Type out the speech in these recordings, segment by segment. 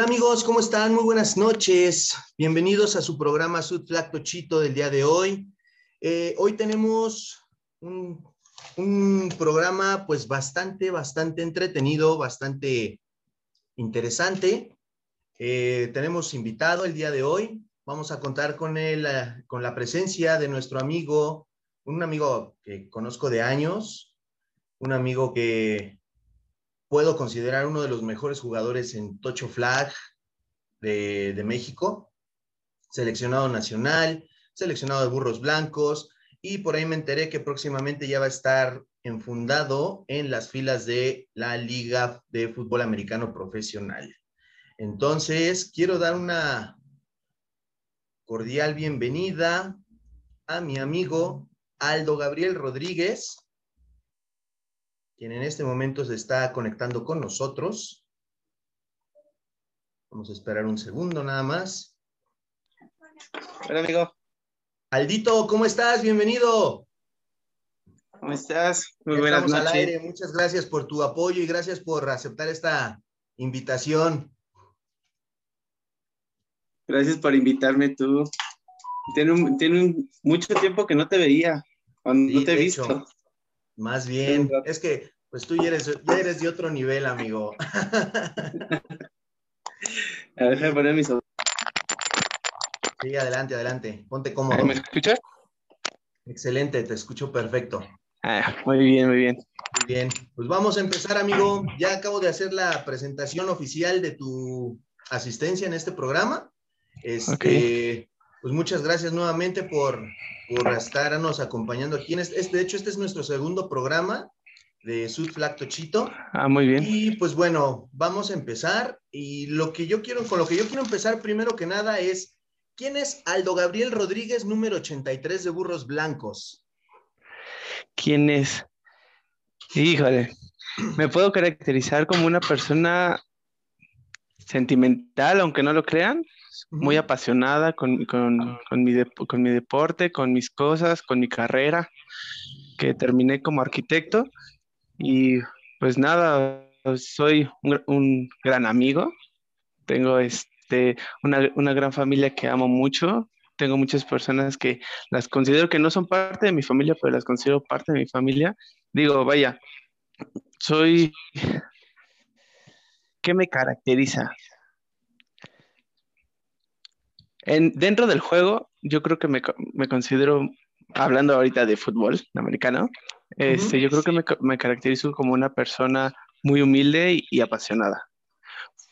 amigos? ¿Cómo están? Muy buenas noches. Bienvenidos a su programa Sud Flacto Chito del día de hoy. Eh, hoy tenemos un, programa pues bastante, bastante entretenido, bastante interesante. Eh, tenemos invitado el día de hoy. Vamos a contar con, él, eh, con la presencia de nuestro amigo, un amigo que conozco de años, un amigo que puedo considerar uno de los mejores jugadores en Tocho Flag de, México, seleccionado nacional, seleccionado de burros blancos, y por ahí me enteré que próximamente ya va a estar enfundado en las filas de la Liga de Fútbol Americano Profesional. Entonces, quiero dar una cordial bienvenida a mi amigo Aldo Gabriel Rodríguez, quien en este momento se está conectando con nosotros. Vamos a esperar un segundo nada más. Hola, amigo. Aldito, ¿cómo estás? Bienvenido. ¿Cómo estás? Muy ya buenas noches. Al aire. Muchas gracias por tu apoyo y gracias por aceptar esta invitación. Gracias por invitarme tú. Tiene, un, tiene un, mucho tiempo que no te veía, no te he visto. Hecho. Más bien, es que pues tú ya eres, ya eres de otro nivel, amigo. A ver, déjame poner mis Sí, adelante, adelante. Ponte cómodo. ¿Me escuchas? Excelente, te escucho perfecto. Ah, muy bien, muy bien. Muy bien. Pues vamos a empezar, amigo. Ya acabo de hacer la presentación oficial de tu asistencia en este programa. Este, okay. Pues muchas gracias nuevamente por, por estarnos acompañando aquí. En este, de hecho, este es nuestro segundo programa de Sud Flacto Chito. Ah, muy bien. Y pues bueno, vamos a empezar. Y lo que yo quiero, con lo que yo quiero empezar primero que nada es, ¿quién es Aldo Gabriel Rodríguez, número 83 de Burros Blancos? ¿Quién es? Híjole, me puedo caracterizar como una persona sentimental, aunque no lo crean, muy apasionada con, con, con, mi con mi deporte, con mis cosas, con mi carrera, que terminé como arquitecto. Y pues nada, soy un, un gran amigo, tengo este, una, una, gran familia que amo mucho, tengo muchas personas que las considero que no son parte de mi familia, pero las considero parte de mi familia. Digo, vaya, soy... ¿Qué me caracteriza? En, dentro del juego, yo creo que me, me, considero, hablando ahorita de fútbol americano, este, uh -huh. yo creo que me, me, caracterizo como una persona muy humilde y, y apasionada.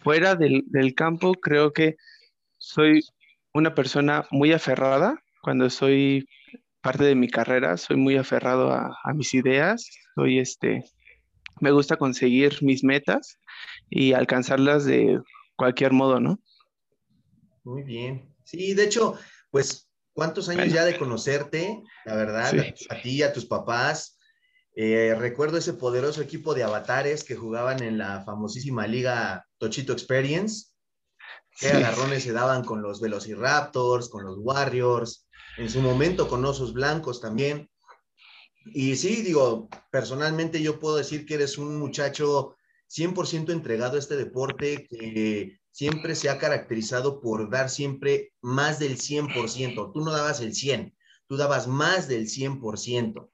Fuera del, del, campo, creo que soy una persona muy aferrada. Cuando soy parte de mi carrera, soy muy aferrado a, a mis ideas. Soy este, me gusta conseguir mis metas y alcanzarlas de cualquier modo, ¿no? Muy bien. Sí, de hecho, pues, ¿cuántos años bueno. ya de conocerte? La verdad, sí. a, a, ti y a tus papás. Eh, recuerdo ese poderoso equipo de avatares que jugaban en la famosísima liga Tochito Experience. Qué sí. agarrones se daban con los Velociraptors, con los Warriors, en su momento con Osos Blancos también. Y sí, digo, personalmente yo puedo decir que eres un muchacho 100% entregado a este deporte que siempre se ha caracterizado por dar siempre más del 100%. Tú no dabas el 100, tú dabas más del 100%.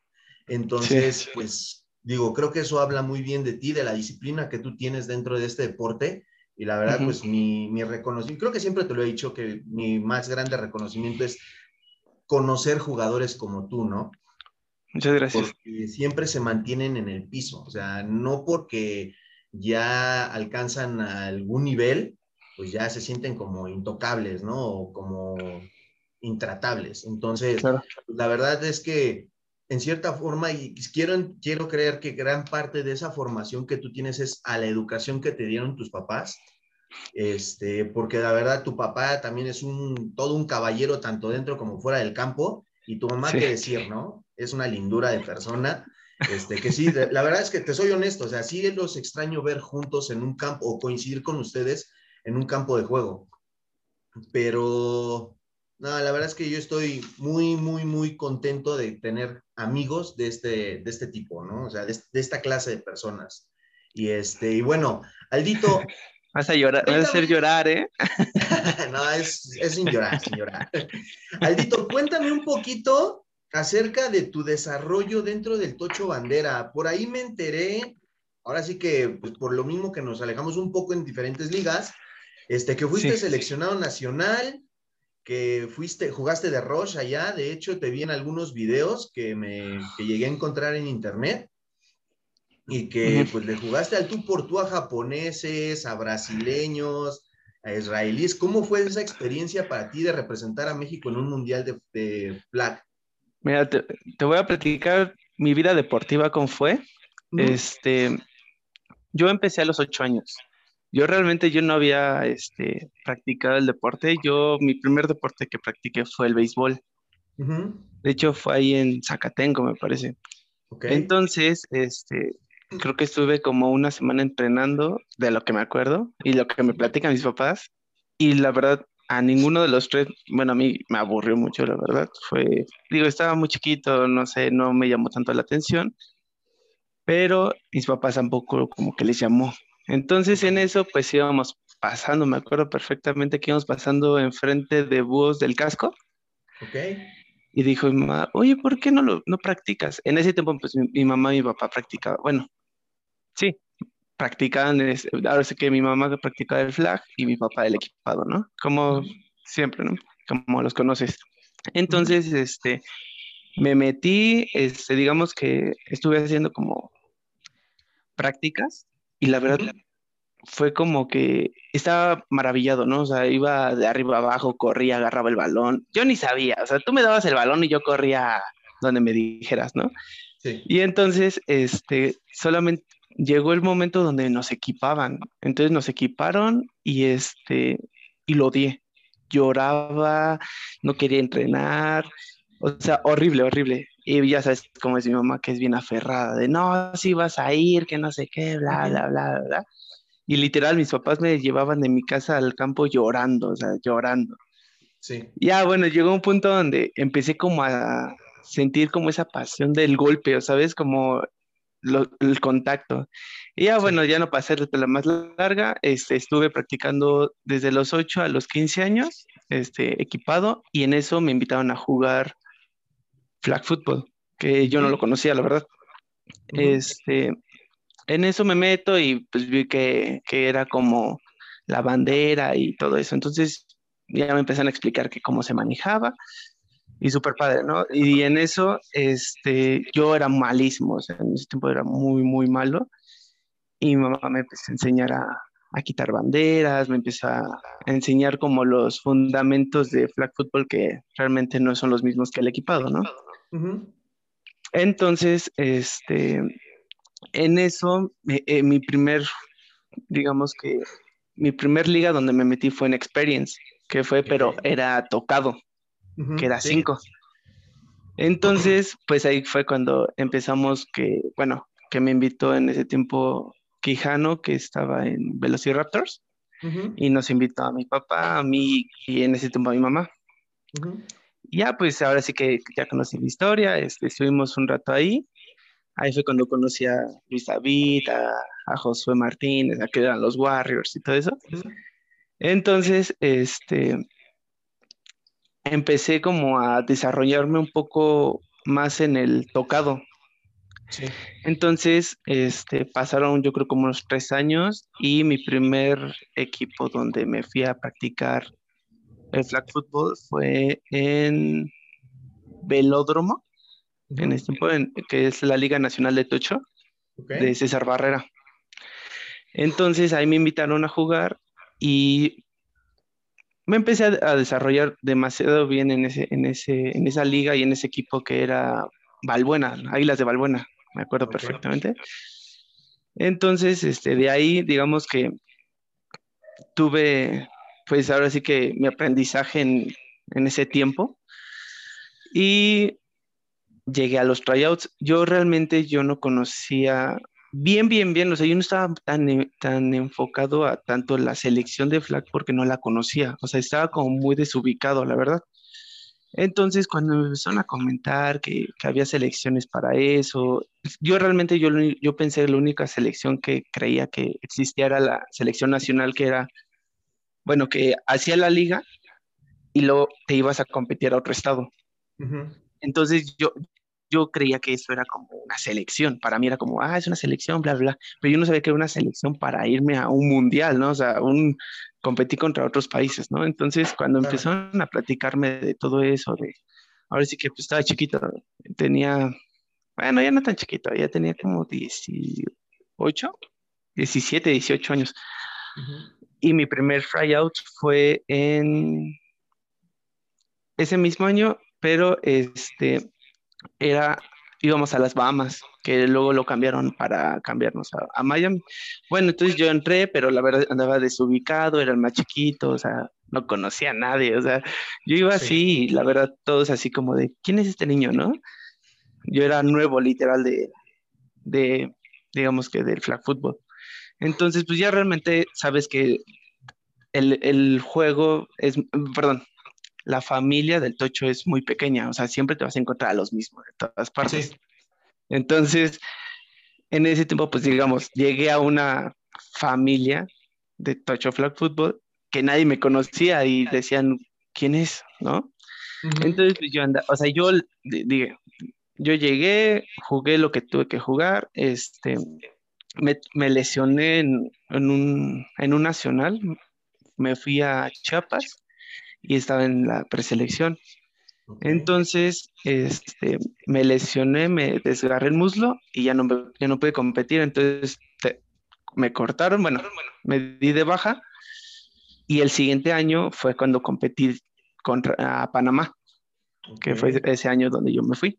Entonces, sí. pues digo, creo que eso habla muy bien de ti, de la disciplina que tú tienes dentro de este deporte. Y la verdad, uh -huh. pues mi, mi reconocimiento, creo que siempre te lo he dicho, que mi más grande reconocimiento es conocer jugadores como tú, ¿no? Muchas gracias. Porque siempre se mantienen en el piso, o sea, no porque ya alcanzan algún nivel, pues ya se sienten como intocables, ¿no? O como intratables. Entonces, claro. la verdad es que en cierta forma, y quiero, quiero creer que gran parte de esa formación que tú tienes es a la educación que te dieron tus papás, este, porque la verdad tu papá también es un, todo un caballero, tanto dentro como fuera del campo, y tu mamá, sí. qué decir, ¿no? Es una lindura de persona, este, que sí, la verdad es que te soy honesto, o sea, sí los extraño ver juntos en un campo o coincidir con ustedes, en un campo de juego. Pero, no, la verdad es que yo estoy muy, muy, muy contento de tener amigos de este, de este tipo, ¿no? O sea, de, de esta clase de personas. Y, este, y bueno, Aldito, Vas a llorar, vas a hacer llorar, ¿eh? no, es, es sin llorar, sin llorar. Aldito, cuéntame un poquito acerca de tu desarrollo dentro del Tocho Bandera. Por ahí me enteré, ahora sí que, pues por lo mismo que nos alejamos un poco en diferentes ligas, este, que fuiste seleccionado nacional, que fuiste, jugaste de Roche allá, de hecho te vi en algunos videos que me que llegué a encontrar en internet y que pues le jugaste al tú por tú a japoneses, a brasileños, a israelíes. ¿Cómo fue esa experiencia para ti de representar a México en un mundial de, de flag? Mira, te, voy a platicar mi vida deportiva cómo fue. Este, yo empecé a los ocho años. Yo realmente yo no había este, practicado el deporte. Yo, mi primer deporte que practiqué fue el béisbol. De hecho, fue ahí en Zacatenco, me parece. Entonces, este, creo que estuve como una semana entrenando, de lo que me acuerdo, y lo que me platican mis papás. Y la verdad, a ninguno de los tres, bueno, a mí me aburrió mucho, la verdad. Fue, digo, estaba muy chiquito, no sé, no me llamó tanto la atención, pero mis papás tampoco como que les llamó. Entonces en eso pues íbamos pasando, me acuerdo perfectamente que íbamos pasando enfrente de búhos del casco. Ok. Y dijo mi mamá, oye, ¿por qué no lo no practicas? En ese tiempo pues mi, mamá y mi papá practicaban, bueno, sí, practicaban, ahora sé que mi mamá practicaba el flag y mi papá el equipado, ¿no? Como siempre, ¿no? Como los conoces. Entonces, este, me metí, este, digamos que estuve haciendo como prácticas y la verdad fue como que estaba maravillado, ¿no? O sea, iba de arriba abajo, corría, agarraba el balón. Yo ni sabía, o sea, tú me dabas el balón y yo corría donde me dijeras, ¿no? Sí. Y entonces, este, solamente llegó el momento donde nos equipaban. Entonces nos equiparon y este, y lo odié. Lloraba, no quería entrenar, o sea, horrible, horrible. Y ya sabes cómo es mi mamá, que es bien aferrada, de no, si vas a ir, que no sé qué, bla, bla, bla, bla. Y literal, mis papás me llevaban de mi casa al campo llorando, o sea, llorando. Sí. Ya, bueno, llegó un punto donde empecé como a sentir como esa pasión del golpe, ¿sabes? Como el contacto. Y ya, bueno, ya no pasé la más larga, este, estuve practicando desde los 8 a los 15 años, este, equipado, y en eso me invitaron a jugar flag football, que yo no lo conocía, la verdad. Este, en eso me meto y pues vi que, era como la bandera y todo eso. Entonces ya me empezaron a explicar que cómo se manejaba y súper padre, ¿no? Y en eso, este, yo era malísimo, o sea, en ese tiempo era muy, muy malo. Y mi mamá me empezó a enseñar a, a quitar banderas, me empezó a enseñar como los fundamentos de flag football que realmente no son los mismos que el equipado, ¿no? Entonces, este, en eso, eh, mi primer, digamos que, mi primer liga donde me metí fue en Experience, que fue, pero era tocado, que era cinco. Entonces, pues ahí fue cuando empezamos que, bueno, que me invitó en ese tiempo Quijano, que estaba en Velociraptors, y nos invitó a mi papá, a mí y en ese tiempo a mi mamá ya, pues ahora sí que ya conocí la historia, este, estuvimos un rato ahí. Ahí fue cuando conocí a Luis David, a, Josué Martínez, a que eran los Warriors y todo eso. Entonces, este, empecé como a desarrollarme un poco más en el tocado. Sí. Entonces, este, pasaron yo creo como unos tres años y mi primer equipo donde me fui a practicar el flag football fue en Velódromo, en este tiempo, que es la Liga Nacional de Tocho, de César Barrera. Entonces ahí me invitaron a jugar y me empecé a, desarrollar demasiado bien en, ese, en, ese, en esa liga y en ese equipo que era Valbuena, Águilas de Valbuena, me acuerdo perfectamente. Entonces, este, de ahí, digamos que tuve pues ahora sí que mi aprendizaje en, ese tiempo. Y llegué a los tryouts. Yo realmente yo no conocía bien, bien, bien, o sea, yo no estaba tan, tan enfocado a tanto la selección de flag porque no la conocía, o sea, estaba como muy desubicado, la verdad. Entonces, cuando me empezaron a comentar que, había selecciones para eso, yo realmente yo, yo pensé que la única selección que creía que existía era la selección nacional, que era, bueno, que hacía la liga y luego te ibas a competir a otro estado. Entonces, yo, yo creía que eso era como una selección. Para mí era como, ah, es una selección, bla, bla. Pero yo no sabía que era una selección para irme a un mundial, ¿no? O sea, un, competir contra otros países, ¿no? Entonces, cuando empezaron a platicarme de todo eso, de, ahora sí que pues, estaba chiquito, tenía, bueno, ya no tan chiquito, ya tenía como 18, 17, 18 años. Y mi primer tryout fue en ese mismo año, pero este era íbamos a las Bahamas, que luego lo cambiaron para cambiarnos a, Miami. Bueno, entonces yo entré, pero la verdad andaba desubicado, era el más chiquito, o sea, no conocía a nadie, o sea, yo iba así y la verdad todos así como de, ¿quién es este niño, no? Yo era nuevo, literal, de, de digamos que del flag football. Entonces, pues ya realmente sabes que el, el juego es, perdón, la familia del tocho es muy pequeña, o sea, siempre te vas a encontrar a los mismos de todas partes. Entonces, en ese tiempo, pues digamos, llegué a una familia de tocho flag football que nadie me conocía y decían, ¿quién es? ¿No? Entonces, pues, yo andaba, o sea, yo dije, yo llegué, jugué lo que tuve que jugar, este, me, lesioné en, un, en un nacional, me fui a Chiapas y estaba en la preselección. Entonces, este, me lesioné, me desgarré el muslo y ya no, ya no pude competir. Entonces, me cortaron, bueno, me di de baja y el siguiente año fue cuando competí contra Panamá, que fue ese año donde yo me fui.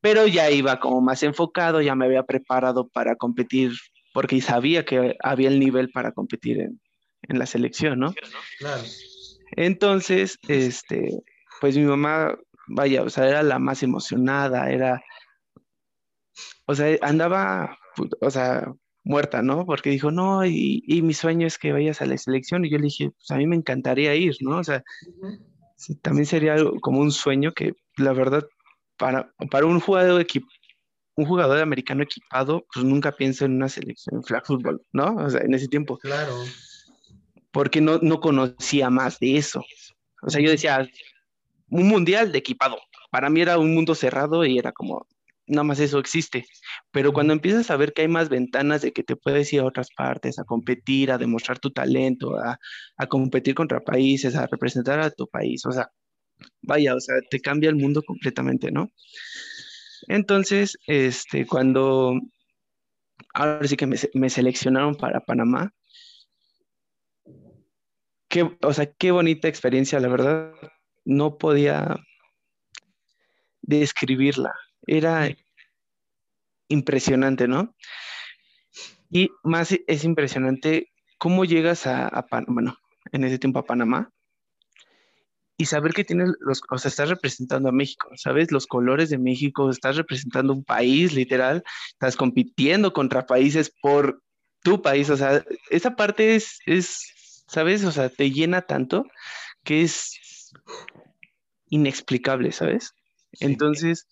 Pero ya iba como más enfocado, ya me había preparado para competir porque sabía que había el nivel para competir en, en la selección, ¿no? Claro. Entonces, este, pues mi mamá, vaya, o sea, era la más emocionada, era, o sea, andaba, o sea, muerta, ¿no? Porque dijo, no, y, mi sueño es que vayas a la selección. Y yo le dije, pues a mí me encantaría ir, ¿no? O sea, también sería como un sueño que, la verdad, para, para un jugador un jugador americano equipado, pues nunca piensa en una selección en flag football, ¿no? O sea, en ese tiempo. Claro porque no, no conocía más de eso. O sea, yo decía, un mundial de equipado. Para mí era un mundo cerrado y era como, nada más eso existe. Pero cuando empiezas a ver que hay más ventanas de que te puedes ir a otras partes, a competir, a demostrar tu talento, a, a competir contra países, a representar a tu país, o sea, vaya, o sea, te cambia el mundo completamente, ¿no? Entonces, este, cuando ahora sí que me, me seleccionaron para Panamá, qué, o sea, qué bonita experiencia, la verdad, no podía describirla. Era impresionante, ¿no? Y más es impresionante cómo llegas a, a bueno, en ese tiempo a Panamá y saber que tienes los, o sea, estás representando a México, ¿sabes? Los colores de México, estás representando un país, literal, estás compitiendo contra países por tu país, o sea, esa parte es, es ¿sabes? O sea, te llena tanto que es inexplicable, ¿sabes? Entonces,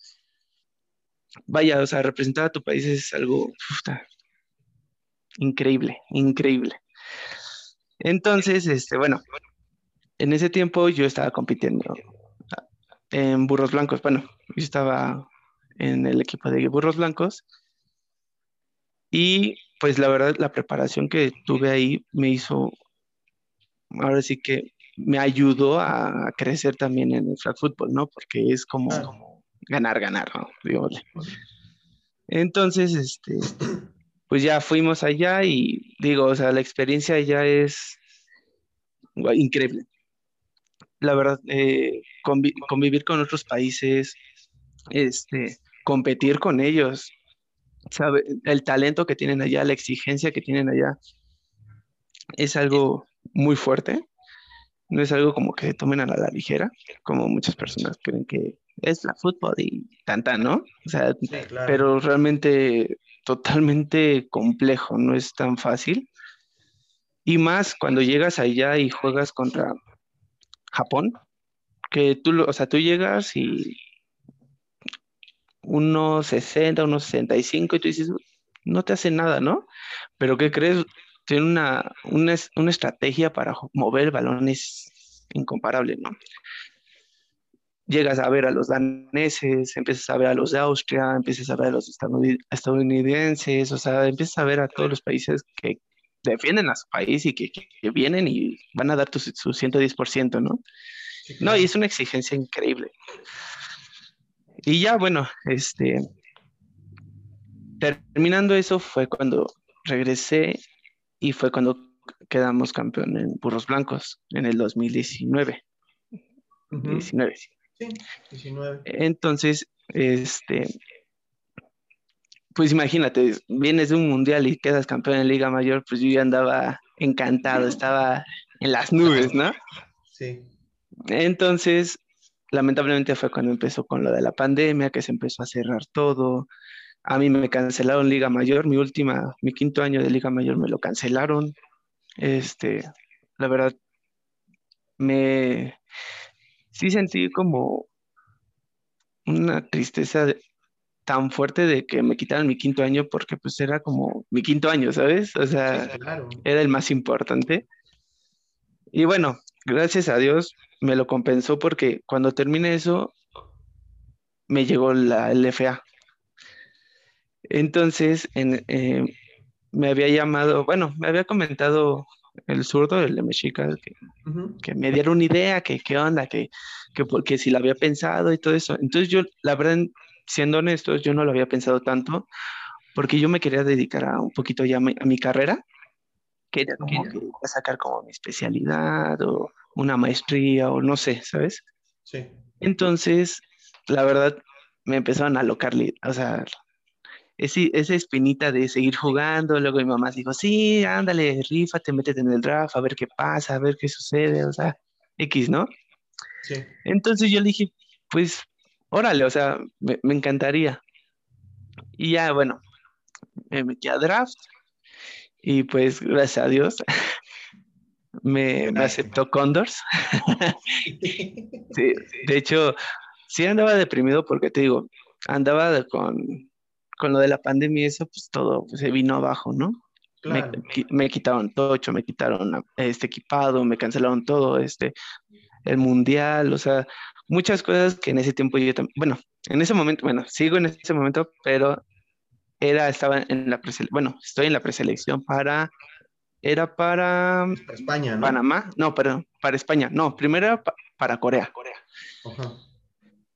vaya, o sea, representar a tu país es algo increíble, increíble. Entonces, este, bueno, en ese tiempo yo estaba compitiendo en burros blancos. Bueno, yo estaba en el equipo de burros blancos y pues la verdad la preparación que tuve ahí me hizo ahora sí que me ayudó a crecer también en el flag football, ¿no? Porque es como, ganar, ganar, ¿no? Entonces, este, pues ya fuimos allá y digo, o sea, la experiencia allá es increíble. La verdad, eh, convivir con otros países, este, competir con ellos, ¿sabe? El talento que tienen allá, la exigencia que tienen allá, es algo muy fuerte. No es algo como que tomen a la, ligera, como muchas personas creen que es la fútbol y tanta, ¿no? O sea, pero realmente totalmente complejo, no es tan fácil. Y más cuando llegas allá y juegas contra Japón, que tú, o sea, tú llegas y unos 60, unos 65 y tú dices, no te hace nada, ¿no? Pero ¿qué crees? Tiene una, una, una estrategia para mover el balón es incomparable, ¿no? Llegas a ver a los daneses, empiezas a ver a los de Austria, empiezas a ver a los estadounidenses, o sea, empiezas a ver a todos los países que defienden a su país y que, que, vienen y van a dar tu, su 110%, ¿no? No, y es una exigencia increíble. Y ya, bueno, este, terminando eso fue cuando regresé y fue cuando quedamos campeón en Burros Blancos en el 2019. 19. Sí, 19. Entonces, este, pues imagínate, vienes de un mundial y quedas campeón en Liga Mayor, pues yo ya andaba encantado, estaba en las nubes, ¿no? Sí. Entonces, lamentablemente fue cuando empezó con lo de la pandemia, que se empezó a cerrar todo. A mí me cancelaron Liga Mayor, mi última, mi quinto año de Liga Mayor me lo cancelaron. Este, la verdad, me sí sentí como una tristeza tan fuerte de que me quitaran mi quinto año porque pues era como mi quinto año, ¿sabes? O sea, era el más importante. Y bueno, gracias a Dios me lo compensó porque cuando terminé eso, me llegó la LFA. Entonces, eh, me había llamado, bueno, me había comentado el zurdo, el de Mexica, que, que, me diera una idea, que qué onda, que, que porque si lo había pensado y todo eso. Entonces yo, la verdad, siendo honestos, yo no lo había pensado tanto, porque yo me quería dedicar a un poquito ya a mi, carrera, quería como que sacar como mi especialidad o una maestría o no sé, ¿sabes? Sí. Entonces, la verdad, me empezaron a alocarle, o sea, ese, esa espinita de seguir jugando, luego mi mamá dijo, sí, ándale, rífate, métete en el draft, a ver qué pasa, a ver qué sucede, o sea, X, ¿no? Sí. Entonces yo le dije, pues, órale, o sea, me, me encantaría. Y ya, bueno, me metí a draft y pues, gracias a Dios, me, aceptó Condors. sí, de hecho, sí andaba deprimido porque te digo, andaba con, con lo de la pandemia y eso, pues todo pues, se vino abajo, ¿no? Me, quitaron tocho, me quitaron este equipado, me cancelaron todo, este, el mundial, o sea, muchas cosas que en ese tiempo yo también, bueno, en ese momento, bueno, sigo en ese momento, pero era, estaba en la preselección, bueno, estoy en la preselección para era para, España, ¿no? Panamá, no, pero para España, no, primero era para Corea.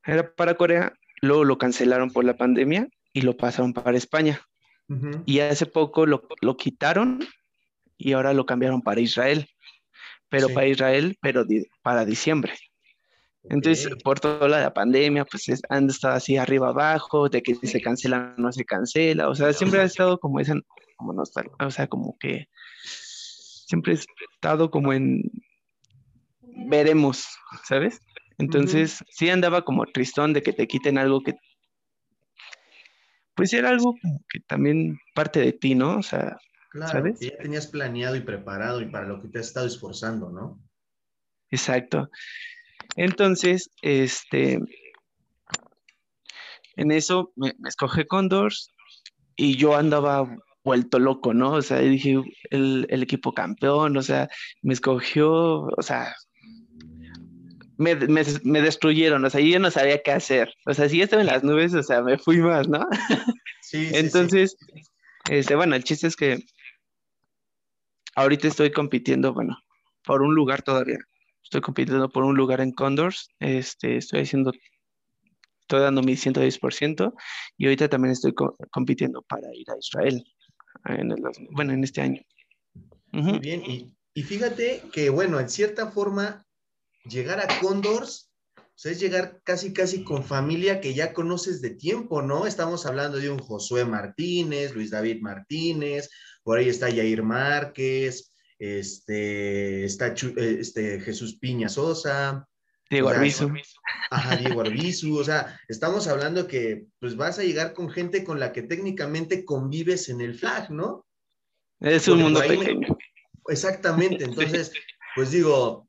Era para Corea, luego lo cancelaron por la pandemia y lo pasaron para España. Y hace poco lo, quitaron y ahora lo cambiaron para Israel, pero para Israel, pero para diciembre. Entonces, por toda la pandemia, pues han estado así arriba abajo, de que si se cancela no se cancela, o sea, siempre ha estado como esa, como nostalgia, o sea, como que siempre he estado como en veremos, ¿sabes? Entonces, sí andaba como tristón de que te quiten algo que, pues era algo que también parte de ti, ¿no? O sea, ¿sabes? Que ya tenías planeado y preparado y para lo que te has estado esforzando, ¿no? Exacto. Entonces, este, en eso me, me escogí Condors y yo andaba vuelto loco, ¿no? O sea, dije, el, equipo campeón, o sea, me escogió, o sea, me, destruyeron, o sea, yo no sabía qué hacer. O sea, si yo estaba en las nubes, o sea, me fui más, ¿no? Sí. Entonces, Este, bueno, el chiste es que ahorita estoy compitiendo, bueno, por un lugar todavía. Estoy compitiendo por un lugar en Condors. Este, estoy haciendo, estoy dando mi 110% y ahorita también estoy compitiendo para ir a Israel en bueno, en este año. Muy bien, y, y, fíjate que, bueno, en cierta forma, llegar a Condors es llegar casi, casi con familia que ya conoces de tiempo, ¿no? Estamos hablando de un Josué Martínez, Luis David Martínez, por ahí está Yair Márquez, este, está eh, este, Jesús Piña Sosa, Diego Arbizu. Ajá, Diego Arbizu. O sea, estamos hablando que pues vas a llegar con gente con la que técnicamente convives en el flag, ¿no? Es un mundo pequeño. Exactamente. Entonces, pues digo,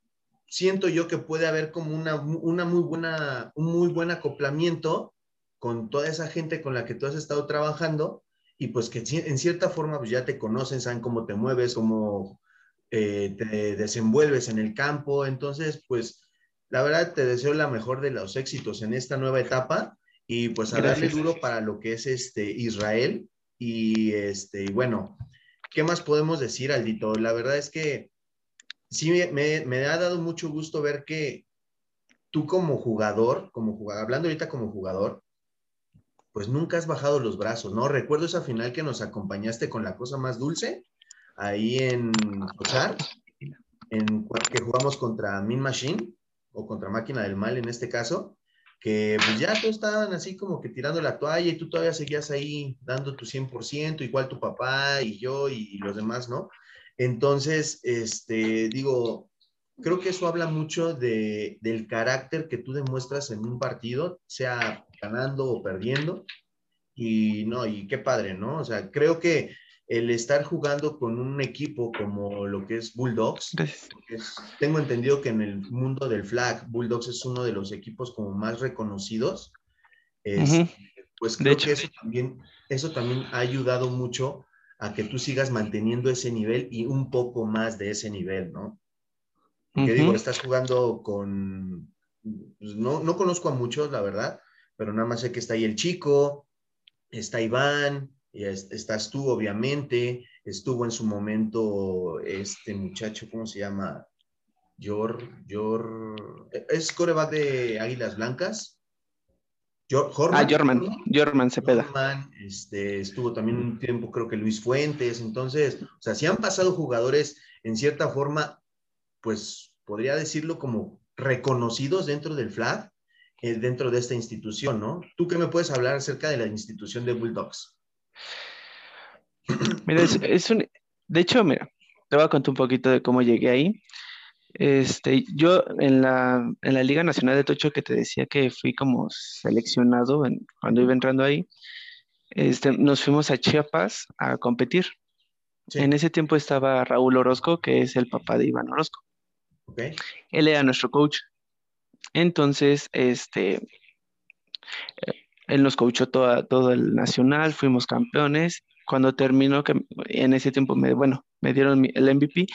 siento yo que puede haber como una, una muy buena, un muy buen acoplamiento con toda esa gente con la que tú has estado trabajando y pues que en cierta forma pues ya te conocen, saben cómo te mueves, cómo eh, te desenvuelves en el campo. Entonces, pues la verdad te deseo la mejor de los éxitos en esta nueva etapa y pues a darle duro para lo que es este Israel. Y este, y bueno, ¿qué más podemos decir, Aldito? La verdad es que sí me, ha dado mucho gusto ver que tú como jugador, como jugador, hablando ahorita como jugador, pues nunca has bajado los brazos, ¿no? Recuerdo esa final que nos acompañaste con la cosa más dulce, ahí en Cochar, en que jugamos contra Min Machine, o contra Máquina del Mal en este caso, que pues ya todos estaban así como que tirando la toalla y tú todavía seguías ahí dando tu 100%, igual tu papá y yo y los demás, ¿no? Entonces, este, digo, creo que eso habla mucho de, del carácter que tú demuestras en un partido, sea ganando o perdiendo. Y no, y qué padre, ¿no? O sea, creo que el estar jugando con un equipo como lo que es Bulldogs, tengo entendido que en el mundo del flag, Bulldogs es uno de los equipos como más reconocidos. Pues creo que eso también, eso también ha ayudado mucho a que tú sigas manteniendo ese nivel y un poco más de ese nivel, ¿no? Porque digo, estás jugando con, pues, no, no conozco a muchos, la verdad, pero nada más sé que está ahí el chico, está Iván, y estás tú, obviamente, estuvo en su momento este muchacho, ¿cómo se llama? Yor, Yor, es coreback de Águilas Blancas. Ah, Jorman, Jorman Cepeda. Jorman, este, estuvo también un tiempo, creo que Luis Fuentes. Entonces, o sea, si han pasado jugadores en cierta forma, pues podría decirlo como reconocidos dentro del flag, eh, dentro de esta institución, ¿no? ¿Tú qué me puedes hablar acerca de la institución de Bulldogs? Mira, es, un... De hecho, mira, te voy a contar un poquito de cómo llegué ahí. Este, yo en la, en la Liga Nacional de Tocho que te decía que fui como seleccionado cuando iba entrando ahí, este, nos fuimos a Chiapas a competir. En ese tiempo estaba Raúl Orozco, que es el papá de Iván Orozco. Él era nuestro coach. Entonces, este, él nos coachó toda, todo el nacional, fuimos campeones. Cuando terminó, que en ese tiempo, me, bueno, me dieron el MVP,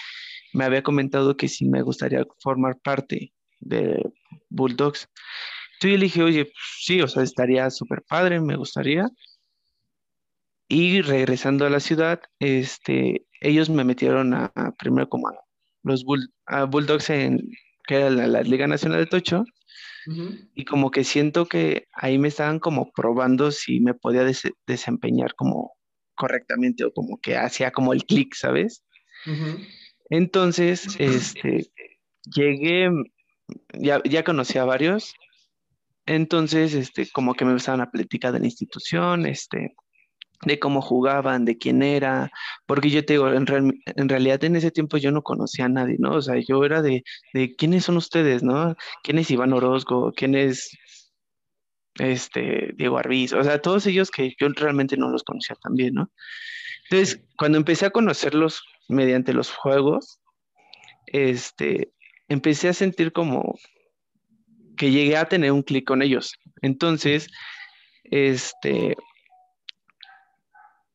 me había comentado que sí me gustaría formar parte de Bulldogs. Entonces yo le dije, oye, sí, o sea, estaría súper padre, me gustaría. Y regresando a la ciudad, este, ellos me metieron a, primero como a los Bulldogs en, que era la Liga Nacional de Tocho, y como que siento que ahí me estaban como probando si me podía desempeñar como correctamente o como que hacía como el clic, ¿sabes? Entonces, este, llegué, ya, ya conocí a varios, entonces, este, como que me estaban a platicar de la institución, este, de cómo jugaban, de quién era, porque yo te digo, en, realidad en ese tiempo yo no conocía a nadie, ¿no? O sea, yo era de, de quiénes son ustedes, ¿no? ¿Quién es Iván Orozco? ¿Quién es este, Diego Arbiz? O sea, todos ellos que yo realmente no los conocía tan bien, ¿no? Entonces, cuando empecé a conocerlos mediante los juegos, este, empecé a sentir como que llegué a tener un clic con ellos. Entonces, este,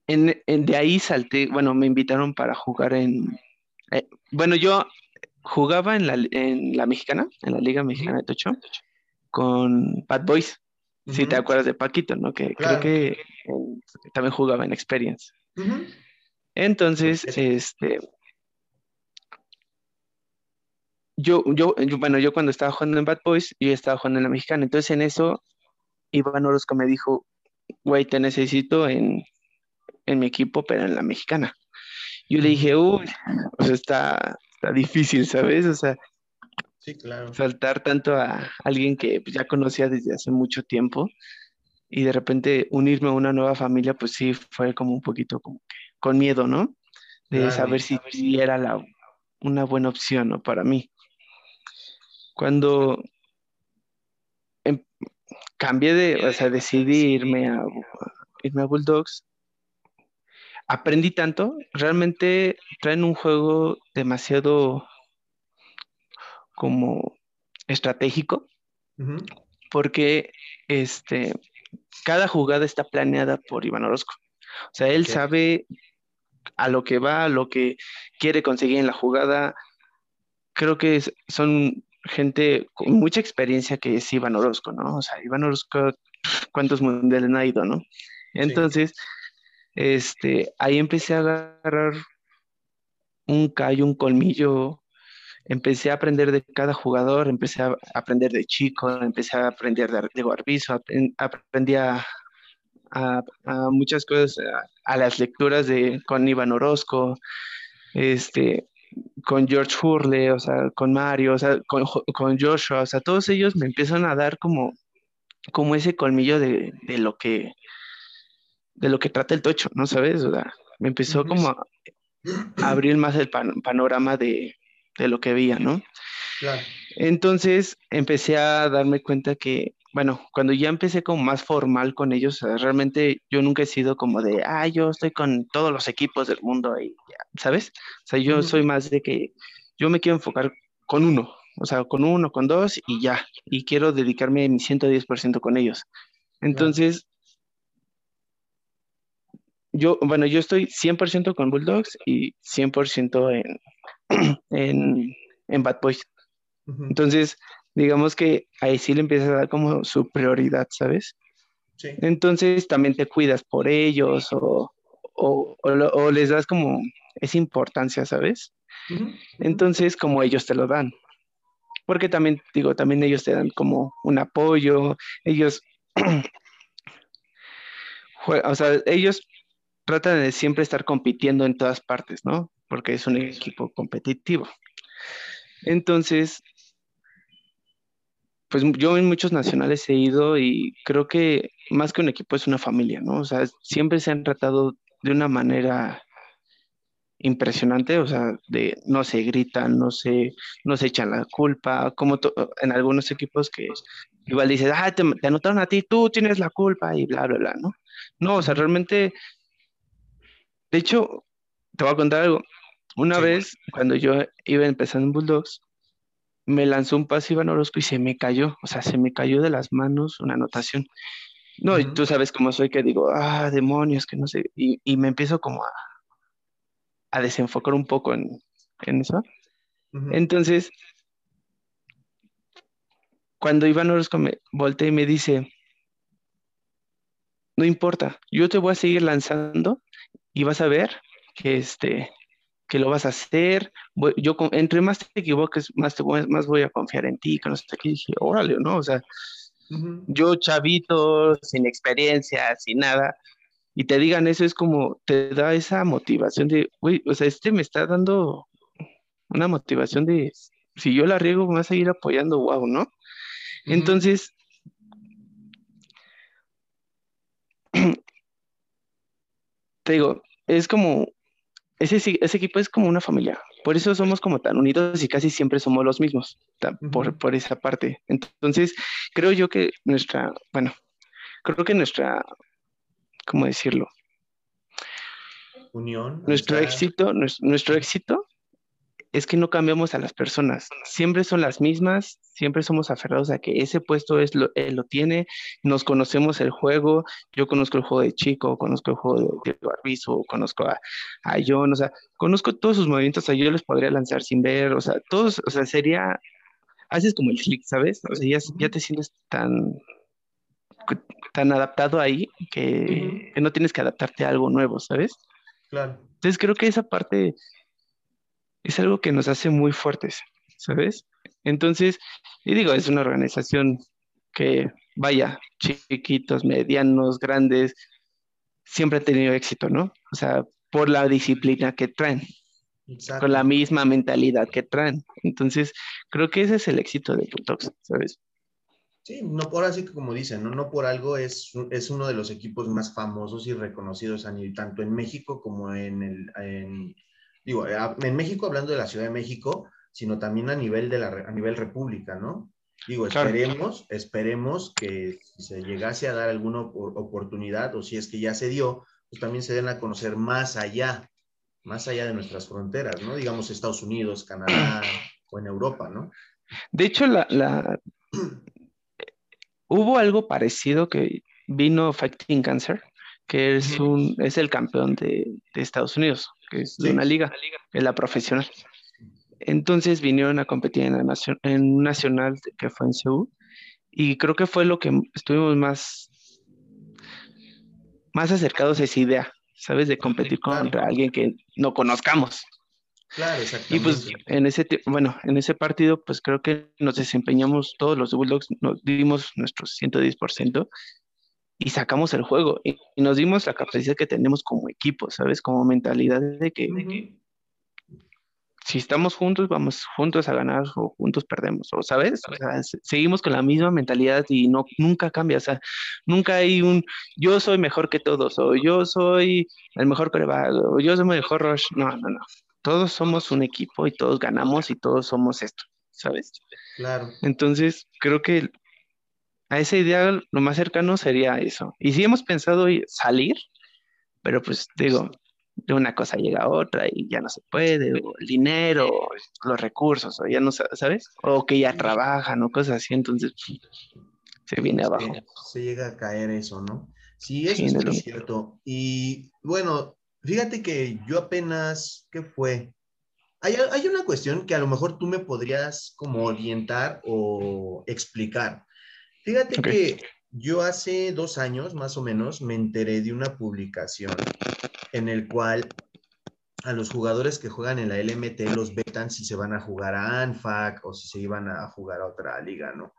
en, de ahí salté, bueno, me invitaron para jugar en, eh, bueno, yo jugaba en la, en la mexicana, en la Liga Mexicana de Tocho, con Bad Boys, si te acuerdas de Paquito, ¿no? Que creo que también jugaba en Experience. Entonces, este, yo, yo, bueno, yo cuando estaba jugando en Bad Boys, yo estaba jugando en la mexicana, entonces en eso, Iván Orozco me dijo, güey, te necesito en, en mi equipo, pero en la mexicana. Yo le dije, uy, o sea, está, está difícil, ¿sabes? O sea, sí, claro. saltar tanto a alguien que pues, ya conocía desde hace mucho tiempo y de repente unirme a una nueva familia, pues sí, fue como un poquito como que con miedo, ¿no? De saber si, si, era la, una buena opción ¿no? para mí. Cuando em, cambié de, o sea, decidí irme a, irme a Bulldogs, aprendí tanto, realmente traen un juego demasiado, como estratégico, porque este, cada jugada está planeada por Iván Orozco. O sea, él sabe a lo que va, a lo que quiere conseguir en la jugada. Creo que son gente con mucha experiencia que es Iván Orozco, ¿no? O sea, Iván Orozco, ¿cuántos mundiales ha ido, no? Entonces, este, ahí empecé a agarrar un callo, un colmillo, empecé a aprender de cada jugador, empecé a aprender de Chico, empecé a aprender de, de Guarbizo, aprendí a, muchas cosas, a, las lecturas de, con Iván Orozco, este, con George Hurley, o sea, con Mario, o sea, con, con, Joshua, o sea, todos ellos me empiezan a dar como, como ese colmillo de, de lo que de lo que trata el tocho, ¿no sabes? O sea, me empezó como a, abrir más el panorama de, de, lo que veía, ¿no? Claro. Entonces empecé a darme cuenta que, bueno, cuando ya empecé como más formal con ellos, realmente yo nunca he sido como de, ah, yo estoy con todos los equipos del mundo, y, ¿sabes? O sea, yo soy más de que yo me quiero enfocar con uno, o sea, con uno, con dos y ya, y quiero dedicarme mi 110% con ellos. Entonces, yo, bueno, yo estoy 100% con Bulldogs y 100% en, en, en Bad Boys. Entonces, digamos que ahí sí le empiezas a dar como su prioridad, ¿sabes? Sí. Entonces también te cuidas por ellos o, o, o, les das como esa importancia, ¿sabes? Entonces, como ellos te lo dan. Porque también, digo, también ellos te dan como un apoyo, ellos, o sea, ellos trata de siempre estar compitiendo en todas partes, ¿no? Porque es un equipo competitivo. Entonces, pues yo en muchos nacionales he ido y creo que más que un equipo es una familia, ¿no? O sea, siempre se han tratado de una manera impresionante, o sea, de no se gritan, no se, no se echan la culpa, como en algunos equipos que igual dices, ah, te, te, anotaron a ti, tú tienes la culpa y bla, bla, bla, ¿no? No, o sea, realmente de hecho, te voy a contar algo. Una vez, cuando yo iba empezando en Bulldogs, me lanzó un pase Iván Orozco y se me cayó, o sea, se me cayó de las manos una anotación. No, y tú sabes cómo soy que digo, ah, demonios, que no sé, y, me empiezo como a, a, desenfocar un poco en, eso. Entonces, cuando Iván Orozco me voltea y me dice, no importa, yo te voy a seguir lanzando y vas a ver que, este, que lo vas a hacer. yo, entre más te equivoques, más, te voy, más voy a confiar en ti. Que no sé qué dije, órale, ¿no? O sea, yo chavito, sin experiencia, sin nada, y te digan eso, es como, te da esa motivación de, uy, o sea, este me está dando una motivación de, si yo la riego, me va a seguir apoyando, wow, ¿no? Entonces, te digo, es como, ese, ese equipo es como una familia. Por eso somos como tan unidos y casi siempre somos los mismos, por, por esa parte. Entonces, creo yo que nuestra, bueno, creo que nuestra, ¿cómo decirlo? Unión. Nuestro éxito, nuestro éxito es que no cambiamos a las personas, siempre son las mismas, siempre somos aferrados a que ese puesto es lo, él lo tiene, nos conocemos el juego, yo conozco el juego de Chico, conozco el juego de, de conozco a, a, John, o sea, conozco todos sus movimientos, o sea, yo les podría lanzar sin ver, o sea, todos, o sea, sería, haces como el click, ¿sabes? O sea, ya, ya te sientes tan, tan adaptado ahí que, que no tienes que adaptarte a algo nuevo, ¿sabes? Claro. Entonces creo que esa parte es algo que nos hace muy fuertes, ¿sabes? Entonces, y digo, es una organización que, vaya, chiquitos, medianos, grandes, siempre ha tenido éxito, ¿no? O sea, por la disciplina que traen, con la misma mentalidad que traen. Entonces, creo que ese es el éxito de Putox, ¿sabes? Sí, no por así que como dicen, no, no por algo es, es uno de los equipos más famosos y reconocidos a nivel, tanto en México como en, el, en, digo, en México, hablando de la Ciudad de México, sino también a nivel, de la, a nivel república, ¿no? Digo, esperemos, esperemos que si se llegase a dar alguna oportunidad o si es que ya se dio, pues también se den a conocer más allá, más allá de nuestras fronteras, ¿no? Digamos Estados Unidos, Canadá o en Europa, ¿no? De hecho, la, hubo algo parecido que vino Fighting Cancer, que es, un, es el campeón de, Estados Unidos, que es de una liga, es la profesional. Entonces vinieron a competir en, la en un nacional que fue en Seúl y creo que fue lo que estuvimos más, más acercados a esa idea, ¿sabes? De competir contra alguien que no conozcamos. Claro, exactamente. Y pues en ese, bueno, en ese partido, pues creo que nos desempeñamos todos los Bulldogs, nos dimos nuestro 110% y sacamos el juego y, nos dimos la capacidad que tenemos como equipo, ¿sabes? Como mentalidad de que, si estamos juntos, vamos juntos a ganar o juntos perdemos, o sabes, o sea, seguimos con la misma mentalidad y no nunca cambia, o sea, nunca hay un yo soy mejor que todos o yo soy el mejor coreback o yo soy mejor rush, no, no, no. Todos somos un equipo y todos ganamos y todos somos esto, ¿sabes? Claro. Entonces, creo que a esa idea lo más cercano sería eso. Y sí hemos pensado salir, pero pues digo, de una cosa llega a otra y ya no se puede, o el dinero, los recursos, o ya no sabes, o que ya trabajan o cosas así, entonces se viene abajo. Se, llega a caer eso, ¿no? Sí, eso es cierto. Y bueno, fíjate que yo apenas, ¿qué fue? Hay, hay una cuestión que a lo mejor tú me podrías como orientar o explicar. Fíjate que yo hace dos años, más o menos, me enteré de una publicación en el cual a los jugadores que juegan en la LMT los vetan si se van a jugar a ANFAC o si se iban a jugar a otra liga, ¿no?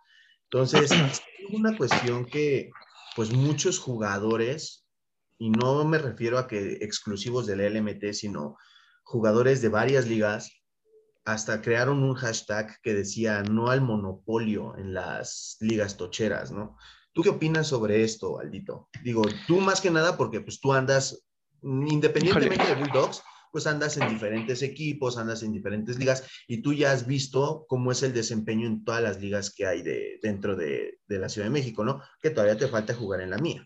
Entonces, es una cuestión que, pues muchos jugadores, y no me refiero a que exclusivos de la LMT, sino jugadores de varias ligas, hasta crearon un hashtag que decía no al monopolio en las ligas tocheras, ¿no? ¿Tú qué opinas sobre esto, Aldito? Digo, tú más que nada porque pues tú andas, independientemente de Bulldogs, pues andas en diferentes equipos, andas en diferentes ligas y tú ya has visto cómo es el desempeño en todas las ligas que hay de, dentro de, la Ciudad de México, ¿no? Que todavía te falta jugar en la mía.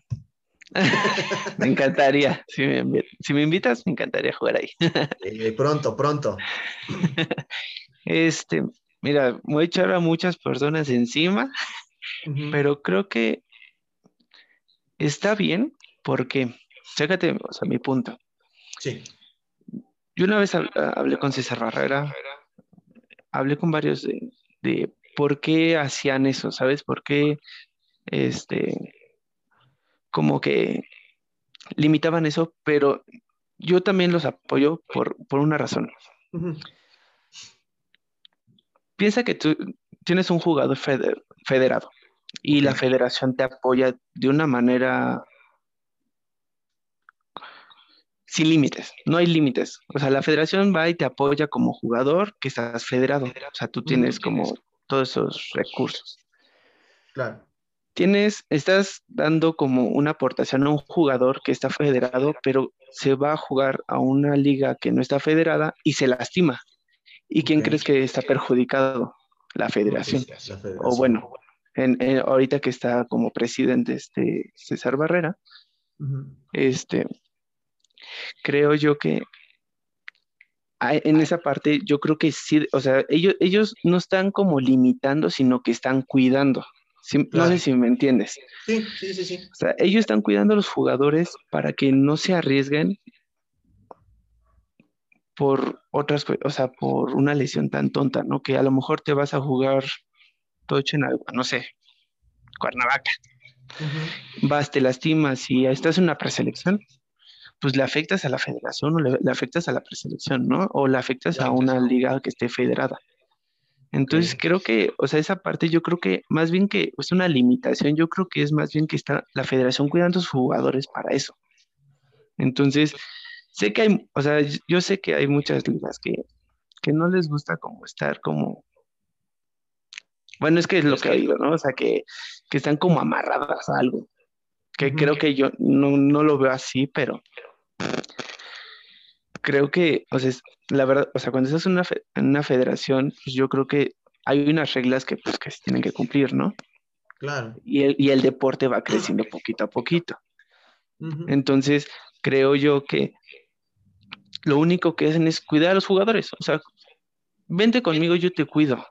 me encantaría. Si me, invitas, me encantaría jugar ahí. Eh, pronto, pronto. Este, mira, voy a echar a muchas personas encima pero creo que está bien porque, chécate, o sea, mi punto. Sí. Yo una vez hablé con César Barrera, hablé con varios de, por qué hacían eso, ¿sabes? Por qué, este, como que limitaban eso, pero yo también los apoyo por, una razón. Piensa que tú tienes un jugador federado y la federación te apoya de una manera sin límites, no hay límites. O sea, la federación va y te apoya como jugador que estás federado. O sea, tú tienes como todos esos recursos. Claro. Tienes, estás dando como una aportación a un jugador que está federado, pero se va a jugar a una liga que no está federada y se lastima. ¿Y quién crees que está perjudicado? La federación. La federación. O bueno, ahorita que está como presidente este César Barrera, este, creo yo que en esa parte yo creo que sí, o sea, ellos, ellos no están como limitando, sino que están cuidando. No sé si me entiendes. Sí, sí, sí, sí. O sea, ellos están cuidando a los jugadores para que no se arriesguen por otras, o sea, por una lesión tan tonta, ¿no? Que a lo mejor te vas a jugar en algo, no sé, Cuernavaca. Vas, te lastimas y estás en una preselección, pues le afectas a la federación o le, afectas a la preselección, ¿no? O le afectas a una liga que esté federada. Entonces creo que, o sea, esa parte yo creo que más bien que es una limitación, yo creo que es más bien que está la federación cuidando a sus jugadores para eso. Entonces, sé que hay, o sea, yo sé que hay muchas ligas que, que no les gusta como estar como bueno, es que es lo que he oído, ¿no? O sea, que, están como amarradas a algo. Que creo que yo no, lo veo así, pero creo que, o sea, la verdad, o sea, cuando estás en una, en una federación, pues yo creo que hay unas reglas que, pues, que se tienen que cumplir, ¿no? Claro. Y el, y el deporte va creciendo poquito a poquito. Entonces, creo yo que lo único que hacen es cuidar a los jugadores. O sea, vente conmigo, yo te cuido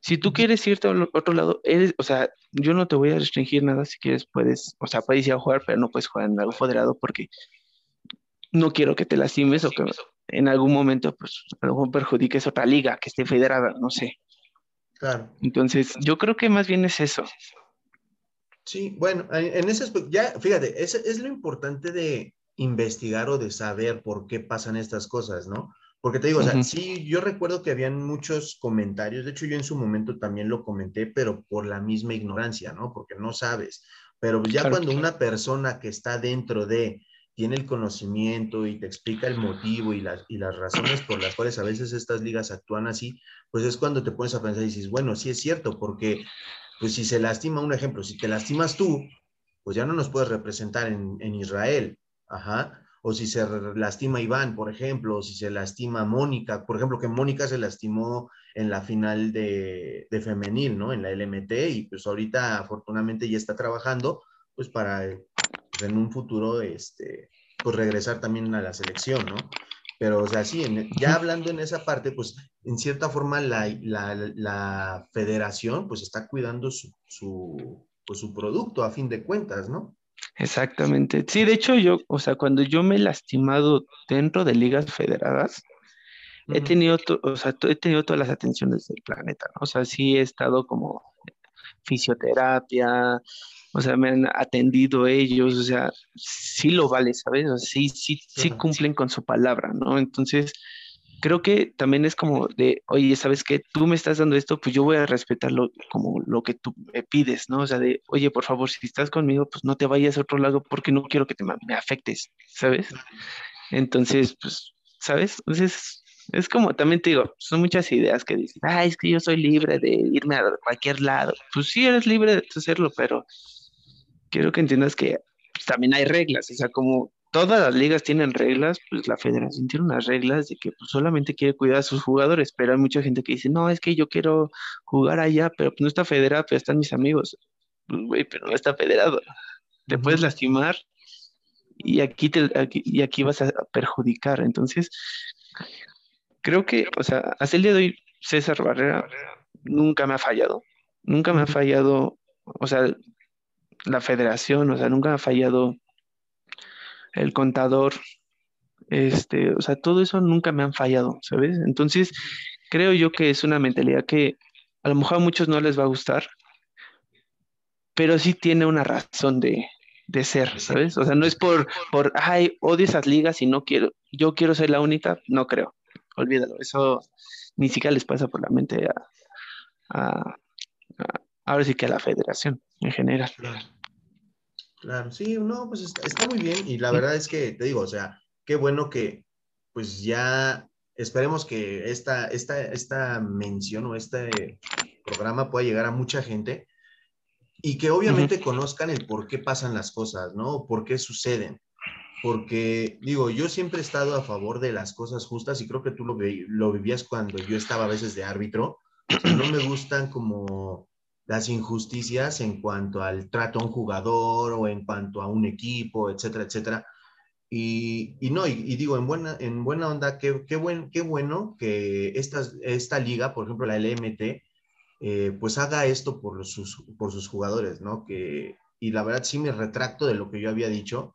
Si tú quieres irte a otro lado, eres, o sea, yo no te voy a restringir nada, si quieres puedes, o sea, puedes ir a jugar, pero no puedes jugar en algo federado porque no quiero que te lastimes o que en algún momento, pues, a lo mejor perjudiques otra liga que esté federada, no sé. Claro. Entonces, yo creo que más bien es eso. Sí, bueno, en ese aspecto, ya, fíjate, es, es lo importante de investigar o de saber por qué pasan estas cosas, ¿no? Porque te digo, o sea, sí, yo recuerdo que habían muchos comentarios, de hecho yo en su momento también lo comenté, pero por la misma ignorancia, ¿no? Porque no sabes. Pero ya cuando una persona que está dentro de, tiene el conocimiento y te explica el motivo y las, y las razones por las cuales a veces estas ligas actúan así, pues es cuando te pones a pensar y dices, bueno, sí es cierto, porque pues si se lastima, un ejemplo, si te lastimas tú, pues ya no nos puedes representar en, en Israel, ajá, o si se lastima Iván, por ejemplo, o si se lastima Mónica, por ejemplo, que Mónica se lastimó en la final de, de, femenil, ¿no? En la LMT y pues ahorita afortunadamente ya está trabajando, pues para pues, en un futuro, este, pues regresar también a la selección, ¿no? Pero, o sea, sí, ya hablando en esa parte, pues en cierta forma la, la, la federación pues está cuidando su, su, pues, su producto a fin de cuentas, ¿no? Exactamente. Sí, de hecho yo, o sea, cuando yo me he lastimado dentro de ligas federadas, he tenido, o sea, he tenido todas las atenciones del planeta, ¿no? O sea, sí he estado como fisioterapia, o sea, me han atendido ellos, o sea, sí lo vale, ¿sabes? O sea, sí, sí, sí cumplen con su palabra, ¿no? Entonces, creo que también es como de, oye, ¿sabes qué? Tú me estás dando esto, pues yo voy a respetarlo como lo que tú me pides, ¿no? O sea, de, oye, por favor, si estás conmigo, pues no te vayas a otro lado porque no quiero que te me afectes, ¿sabes? Entonces, pues, ¿sabes? Entonces, es como, también te digo, son muchas ideas que dicen, ah, es que yo soy libre de irme a cualquier lado. Pues sí, eres libre de hacerlo, pero quiero que entiendas que pues, también hay reglas, o sea, como todas las ligas tienen reglas, pues la federación tiene unas reglas de que pues, solamente quiere cuidar a sus jugadores, pero hay mucha gente que dice, no, es que yo quiero jugar allá, pero pues, no está federado, pero están mis amigos. Pues, güey, pero no está federado. Te puedes lastimar y aquí, te, y aquí vas a perjudicar. Entonces, creo que, o sea, hasta el día de hoy, César Barrera nunca me ha fallado. Nunca me ha fallado, o sea, la federación, o sea, nunca ha fallado el contador, este, o sea, todo eso nunca me han fallado, ¿sabes? Entonces, creo yo que es una mentalidad que a lo mejor a muchos no les va a gustar, pero sí tiene una razón de, ser, ¿sabes? O sea, no es por, por, ay, odio esas ligas y no quiero, yo quiero ser la única, no creo, olvídalo, eso ni siquiera les pasa por la mente a, ahora sí que a la federación en general. Claro, sí, no, pues está, muy bien y la verdad es que te digo, o sea, qué bueno que pues ya esperemos que esta, esta, esta mención o este programa pueda llegar a mucha gente y que obviamente conozcan el por qué pasan las cosas, ¿no? Por qué suceden. Porque, digo, yo siempre he estado a favor de las cosas justas y creo que tú lo, lo vivías cuando yo estaba a veces de árbitro. no me gustan como las injusticias en cuanto al trato a un jugador o en cuanto a un equipo, etcétera, etcétera. Y, y no, y, digo, en buena, en buena onda, qué, qué, buen, qué bueno que esta, esta liga, por ejemplo, la LMT, eh, pues haga esto por, sus, por sus jugadores, ¿no? Que, y la verdad sí me retracto de lo que yo había dicho,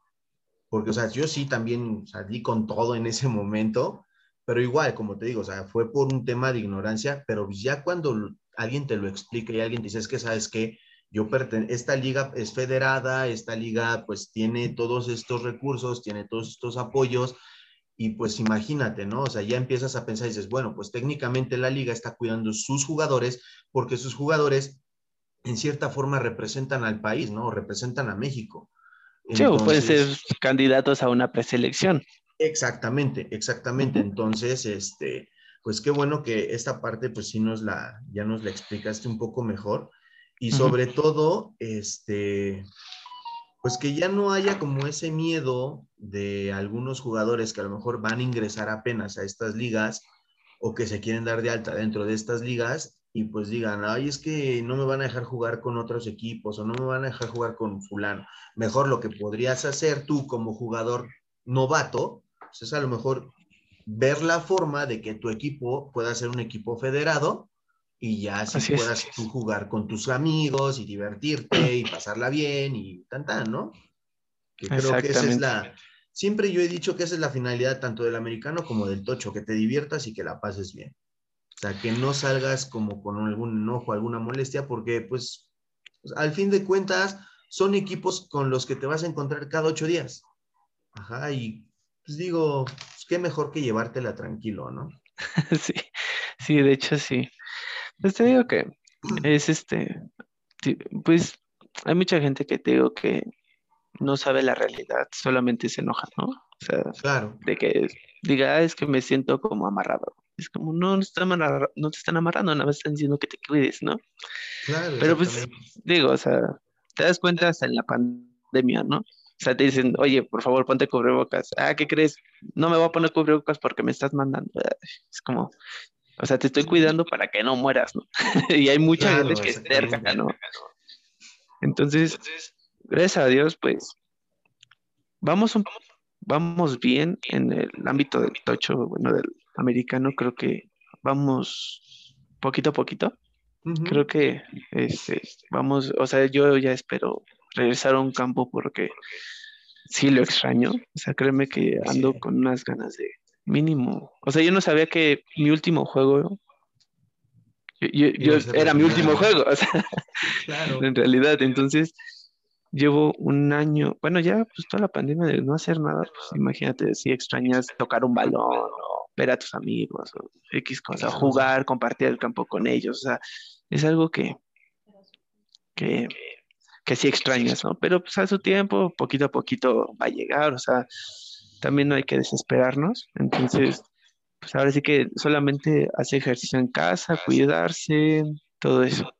porque, o sea, yo sí también salí con todo en ese momento, pero igual, como te digo, o sea, fue por un tema de ignorancia, pero ya cuando alguien te lo explica y alguien te dice, es que sabes que yo esta liga es federada, esta liga pues tiene todos estos recursos, tiene todos estos apoyos y pues imagínate, ¿no? O sea, ya empiezas a pensar y dices, bueno, pues técnicamente la liga está cuidando sus jugadores porque sus jugadores en cierta forma representan al país, ¿no? representan a México. sí, o pueden ser candidatos a una preselección. Exactamente, exactamente. Entonces, este, pues qué bueno que esta parte pues sí nos la, ya nos la explicaste un poco mejor y sobre todo, este, pues que ya no haya como ese miedo de algunos jugadores que a lo mejor van a ingresar apenas a estas ligas o que se quieren dar de alta dentro de estas ligas y pues digan, ay, es que no me van a dejar jugar con otros equipos o no me van a dejar jugar con fulano. Mejor lo que podrías hacer tú como jugador novato, pues es a lo mejor ver la forma de que tu equipo pueda ser un equipo federado y ya así, puedas tú jugar con tus amigos y divertirte y pasarla bien y tan tan, ¿no? Que creo que esa es la, siempre yo he dicho que esa es la finalidad tanto del americano como del tocho, que te diviertas y que la pases bien. O sea, que no salgas como con algún enojo, alguna molestia, porque pues, pues al fin de cuentas son equipos con los que te vas a encontrar cada ocho días. Ajá, y pues digo, pues, qué mejor que llevártela tranquilo, ¿no? Sí, sí, de hecho sí. Pues te digo que es este, pues hay mucha gente que te digo que no sabe la realidad, solamente se enoja, ¿no? O sea, claro. de que diga, ah, es que me siento como amarrado. Es como, no, no, no te están amarrando, nada más están diciendo que te cuides, ¿no? Claro. Pero pues, digo, o sea, te das cuenta hasta en la pandemia, ¿no? O sea, te dicen, oye, por favor, ponte cubrebocas. Ah, ¿qué crees? No me voy a poner cubrebocas porque me estás mandando. Es como, o sea, te estoy cuidando para que no mueras, ¿no? y hay mucha gente que cerca, ¿no? Entonces, gracias a Dios, pues, vamos, vamos bien en el ámbito del tocho, bueno, del americano, creo que vamos poquito a poquito. Creo que este, vamos, o sea, yo ya espero regresar a un campo porque sí lo extraño. O sea, créeme que ando con unas ganas de mínimo. O sea, yo no sabía que mi último juego, yo, era mi último juego, o sea, en realidad. Entonces, llevo un año, bueno, ya pues toda la pandemia de no hacer nada, pues imagínate si extrañas tocar un balón o ver a tus amigos o X cosa, jugar, compartir el campo con ellos, o sea, es algo que, que, que sí extrañas, ¿no? Pero pues a su tiempo, poquito a poquito va a llegar, o sea, también no hay que desesperarnos, entonces, pues ahora sí que solamente hacer ejercicio en casa, cuidarse, todo eso.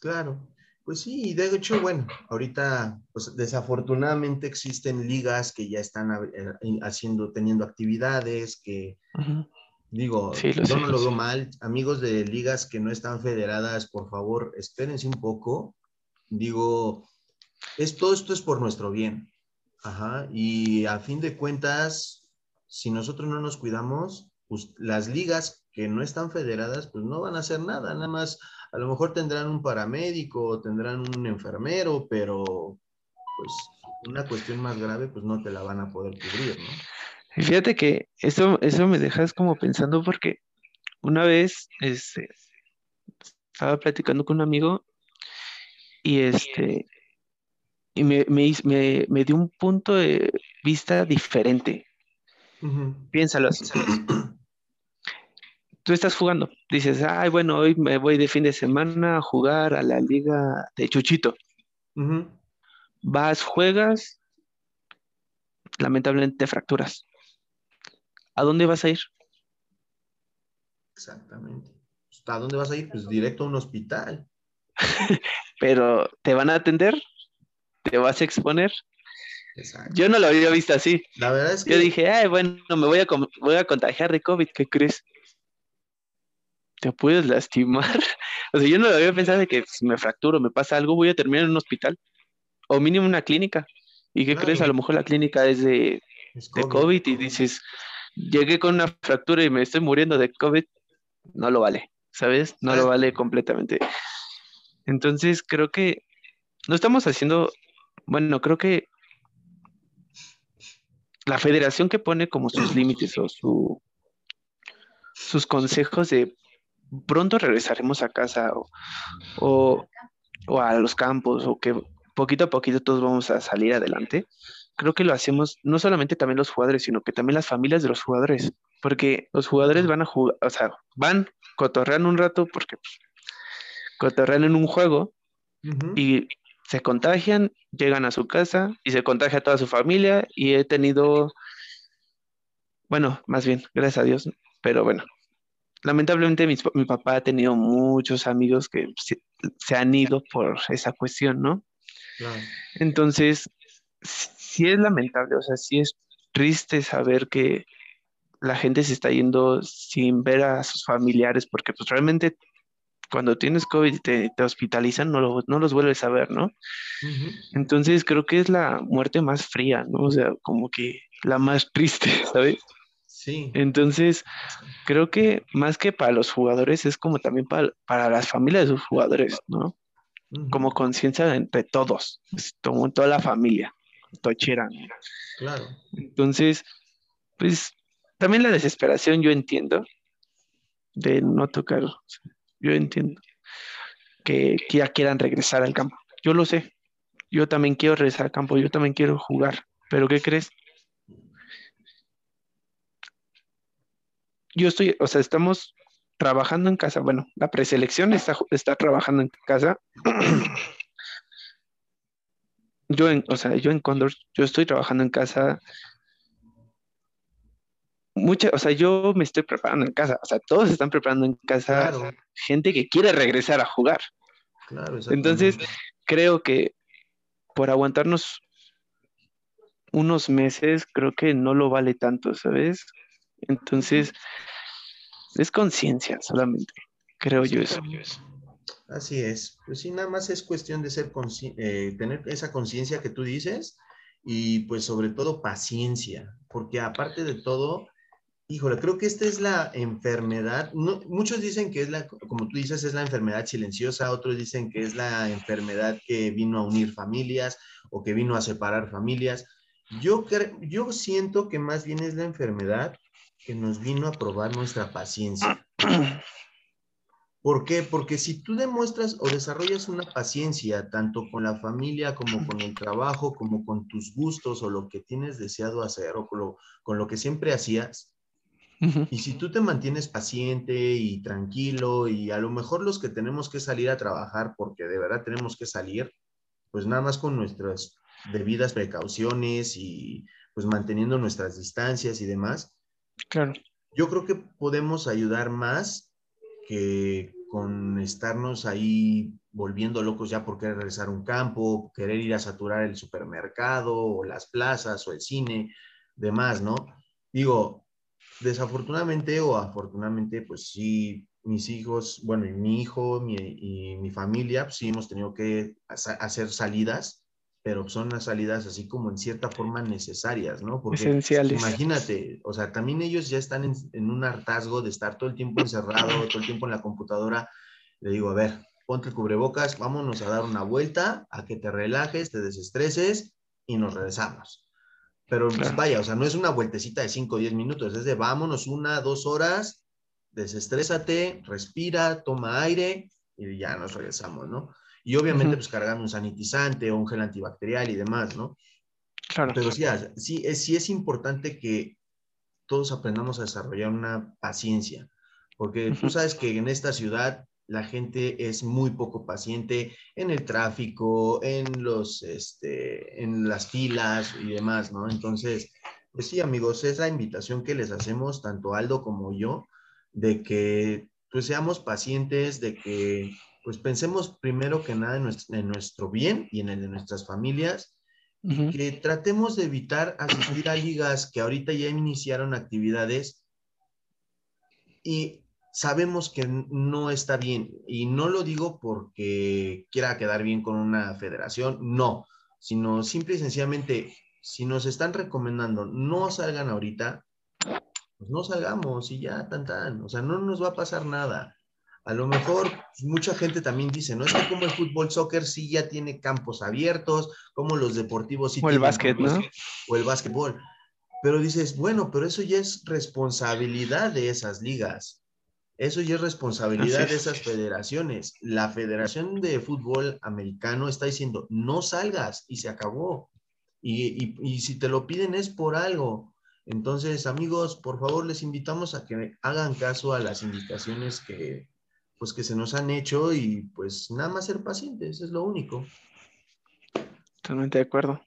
Claro, pues sí, de hecho, bueno, ahorita, pues desafortunadamente existen ligas que ya están eh, haciendo, teniendo actividades, que digo, yo no lo veo mal. Amigos de ligas que no están federadas, por favor, espérense un poco. Digo, esto, esto es por nuestro bien. Ajá, y a fin de cuentas, si nosotros no nos cuidamos, pues las ligas que no están federadas, pues no van a hacer nada, nada más a lo mejor tendrán un paramédico, tendrán un enfermero, pero pues una cuestión más grave, pues no te la van a poder cubrir, ¿no? Fíjate que eso, eso me dejas como pensando porque una vez este, estaba platicando con un amigo y este y me, me, dio un punto de vista diferente. Piénsalo así tú estás jugando, dices, ay, bueno, hoy me voy de fin de semana a jugar a la liga de Chuchito. Vas, juegas, lamentablemente te fracturas. ¿A dónde vas a ir? Exactamente. ¿A dónde vas a ir? Pues directo a un hospital. Pero, ¿te van a atender? ¿Te vas a exponer? Exacto. Yo no lo había visto así. La verdad es que. Yo dije, ay, bueno, me voy a, voy a contagiar de COVID, ¿qué crees? te puedes lastimar. O sea, yo no lo había pensado de que si me fracturo, me pasa algo, voy a terminar en un hospital o mínimo una clínica. ¿Y qué crees? A lo mejor la clínica es de, COVID. y dices, llegué con una fractura y me estoy muriendo de COVID. No lo vale, ¿sabes? No lo vale completamente. Entonces, creo que no estamos haciendo, bueno, creo que la federación que pone como sus límites o su, sus consejos de pronto regresaremos a casa o, a los campos o que poquito a poquito todos vamos a salir adelante, creo que lo hacemos no solamente también los jugadores, sino que también las familias de los jugadores, porque los jugadores van a jugar, o sea, van, cotorrean un rato porque pues, cotorrean en un juego y se contagian, llegan a su casa y se contagia a toda su familia y he tenido, bueno, más bien, gracias a Dios, pero bueno, lamentablemente mi, papá ha tenido muchos amigos que se, han ido por esa cuestión, ¿no? Entonces, sí es lamentable, o sea, sí es triste saber que la gente se está yendo sin ver a sus familiares, porque pues realmente cuando tienes COVID y te, hospitalizan, no, no, los vuelves a ver, ¿no? Entonces creo que es la muerte más fría, ¿no? O sea, como que la más triste, ¿sabes? Sí. Entonces, creo que más que para los jugadores, es como también para, para las familias de sus jugadores, ¿no? Como conciencia entre todos, como toda la familia, tochera. Claro. Entonces, pues también la desesperación yo entiendo de no tocar. Yo entiendo que, ya quieran regresar al campo. Yo lo sé. Yo también quiero regresar al campo, yo también quiero jugar. Pero ¿qué crees? Yo estoy, o sea, estamos trabajando en casa. Bueno, la preselección está, está trabajando en casa. yo en, o sea, yo en Condor, yo estoy trabajando en casa. Mucha, o sea, yo me estoy preparando en casa, o sea, todos están preparando en casa, gente que quiere regresar a jugar. Claro, Entonces, creo que por aguantarnos unos meses, creo que no lo vale tanto, ¿sabes? Entonces, es conciencia solamente, creo yo eso. Así es. Pues sí, nada más es cuestión de ser eh, tener esa conciencia que tú dices y pues sobre todo paciencia, porque aparte de todo, híjole, creo que esta es la enfermedad, muchos dicen que es la, como tú dices, es la enfermedad silenciosa, otros dicen que es la enfermedad que vino a unir familias o que vino a separar familias. Yo, yo siento que más bien es la enfermedad que nos vino a probar nuestra paciencia. ¿Por qué? Porque si tú demuestras o desarrollas una paciencia tanto con la familia como con el trabajo, como con tus gustos o lo que tienes deseado hacer o con lo, que siempre hacías, y si tú te mantienes paciente y tranquilo y a lo mejor los que tenemos que salir a trabajar porque de verdad tenemos que salir, pues nada más con nuestras debidas precauciones y pues manteniendo nuestras distancias y demás, Claro. Yo creo que podemos ayudar más que con estarnos ahí volviendo locos ya por querer regresar a un campo, querer ir a saturar el supermercado o las plazas o el cine, demás, ¿no? Digo, desafortunadamente o afortunadamente, pues sí, mis hijos, bueno, y mi hijo y mi familia, pues sí hemos tenido que hacer salidas pero son las salidas así como en cierta forma necesarias, ¿no? Porque Esenciales. Imagínate, o sea, también ellos ya están en, un hartazgo de estar todo el tiempo encerrado, todo el tiempo en la computadora. Le digo, a ver, ponte el cubrebocas, vámonos a dar una vuelta, a que te relajes, te desestreses y nos regresamos. Pero pues, vaya, o sea, no es una vueltecita de 5 o 10 minutos, es de vámonos una, dos horas, desestrésate, respira, toma aire y ya nos regresamos, ¿no? Y obviamente, pues cargar un sanitizante o un gel antibacterial y demás, ¿no? Claro. Pero sí, sí, es, sí es importante que todos aprendamos a desarrollar una paciencia, porque tú sabes que en esta ciudad la gente es muy poco paciente en el tráfico, en los, este, en las filas y demás, ¿no? Entonces, pues sí, amigos, es la invitación que les hacemos, tanto Aldo como yo, de que pues seamos pacientes, de que pues pensemos primero que nada en nuestro, bien y en el de nuestras familias y que tratemos de evitar asistir a ligas que ahorita ya iniciaron actividades y sabemos que no está bien. Y no lo digo porque quiera quedar bien con una federación, no, sino simple y sencillamente, si nos están recomendando no salgan ahorita, pues no salgamos y ya, tan, tan. O sea, no nos va a pasar nada. A lo mejor pues, mucha gente también dice, ¿no? Es que como el fútbol, soccer sí ya tiene campos abiertos, como los deportivos sí O el básquet, ¿no? O el básquetbol. Pero dices, bueno, pero eso ya es responsabilidad de esas ligas. Eso ya es responsabilidad de esas federaciones. La Federación de Fútbol Americano está diciendo, no salgas y se acabó. Y, y si te lo piden es por algo. Entonces, amigos, por favor, les invitamos a que hagan caso a las indicaciones que, pues que se nos han hecho y pues nada más ser pacientes, es lo único. Totalmente de acuerdo.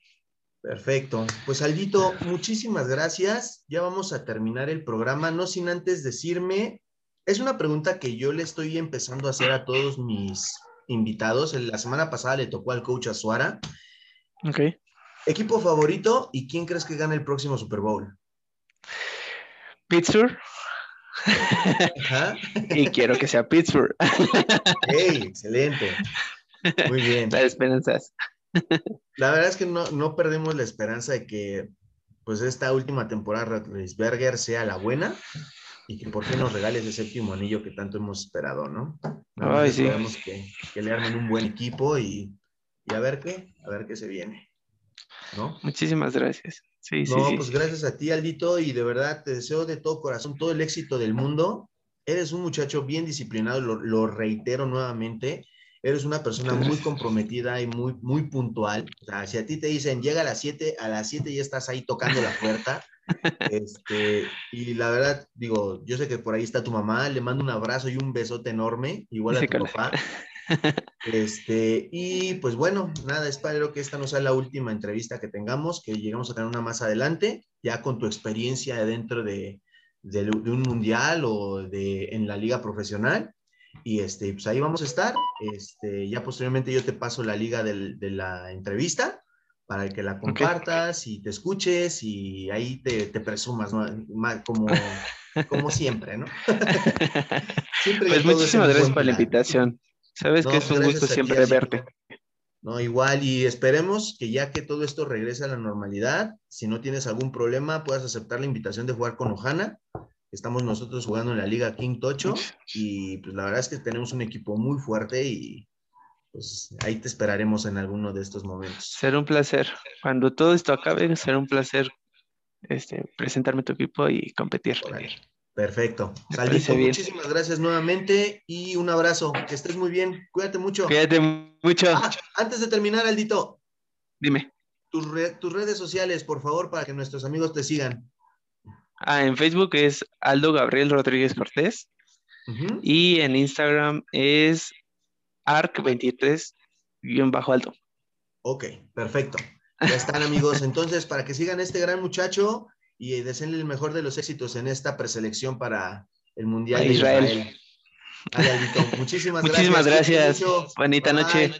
Perfecto. Pues Aldito, muchísimas gracias. Ya vamos a terminar el programa, no sin antes decirme, es una pregunta que yo le estoy empezando a hacer a todos mis invitados. La semana pasada le tocó al coach Azuara. Ok. Equipo favorito y quién crees que gane el próximo Super Bowl? Pittsburgh y quiero que sea Pittsburgh. ¡Hey! Excelente. Muy bien. Las esperanzas. La verdad es que no, no perdemos la esperanza de que pues esta última temporada Berger sea la buena y que por fin nos regales ese séptimo anillo que tanto hemos esperado, ¿no? Ay, sí. que, que, le armen un buen equipo y, y, a ver qué, a ver qué se viene, ¿no? Muchísimas gracias. Sí, no, sí, pues gracias a ti, Aldito, y de verdad te deseo de todo corazón todo el éxito del mundo. Eres un muchacho bien disciplinado, lo, lo reitero nuevamente eres una persona muy comprometida y muy, muy puntual. O sea, si a ti te dicen, llega a las 7, a las 7 ya estás ahí tocando la puerta. Este, y la verdad, digo, yo sé que por ahí está tu mamá, le mando un abrazo y un besote enorme, igual a tu papá. Este, y pues bueno, nada, espero que esta no sea la última entrevista que tengamos, que llegamos a tener una más adelante, ya con tu experiencia dentro de, de, de un mundial o de, en la liga profesional. Y este, pues ahí vamos a estar. Este, ya posteriormente yo te paso la liga del, de la entrevista para que la compartas y te escuches y ahí te, te presumas, ¿no? como, como siempre, ¿no? siempre pues muchísimas gracias por la invitación. Sabes que es un gusto siempre verte. No, igual, y esperemos que ya que todo esto regrese a la normalidad, si no tienes algún problema, puedas aceptar la invitación de jugar con Ojana Estamos nosotros jugando en la Liga King Tocho y pues la verdad es que tenemos un equipo muy fuerte y pues ahí te esperaremos en alguno de estos momentos. Será un placer. Cuando todo esto acabe, será un placer este, presentarme tu equipo y competir. Perfecto. Saldito, muchísimas gracias nuevamente y un abrazo. Que estés muy bien. Cuídate mucho. Cuídate mucho. Ah, antes de terminar, Aldito. Dime. Tus, tus redes sociales, por favor, para que nuestros amigos te sigan. Ah, en Facebook es Aldo Gabriel Rodríguez Cortés. Y en Instagram es arc23-alto. Ok, perfecto. Ya están amigos. Entonces, para que sigan este gran muchacho y deseenle el mejor de los éxitos en esta preselección para el Mundial de Israel. Muchísimas, Muchísimas gracias. Bonita noche.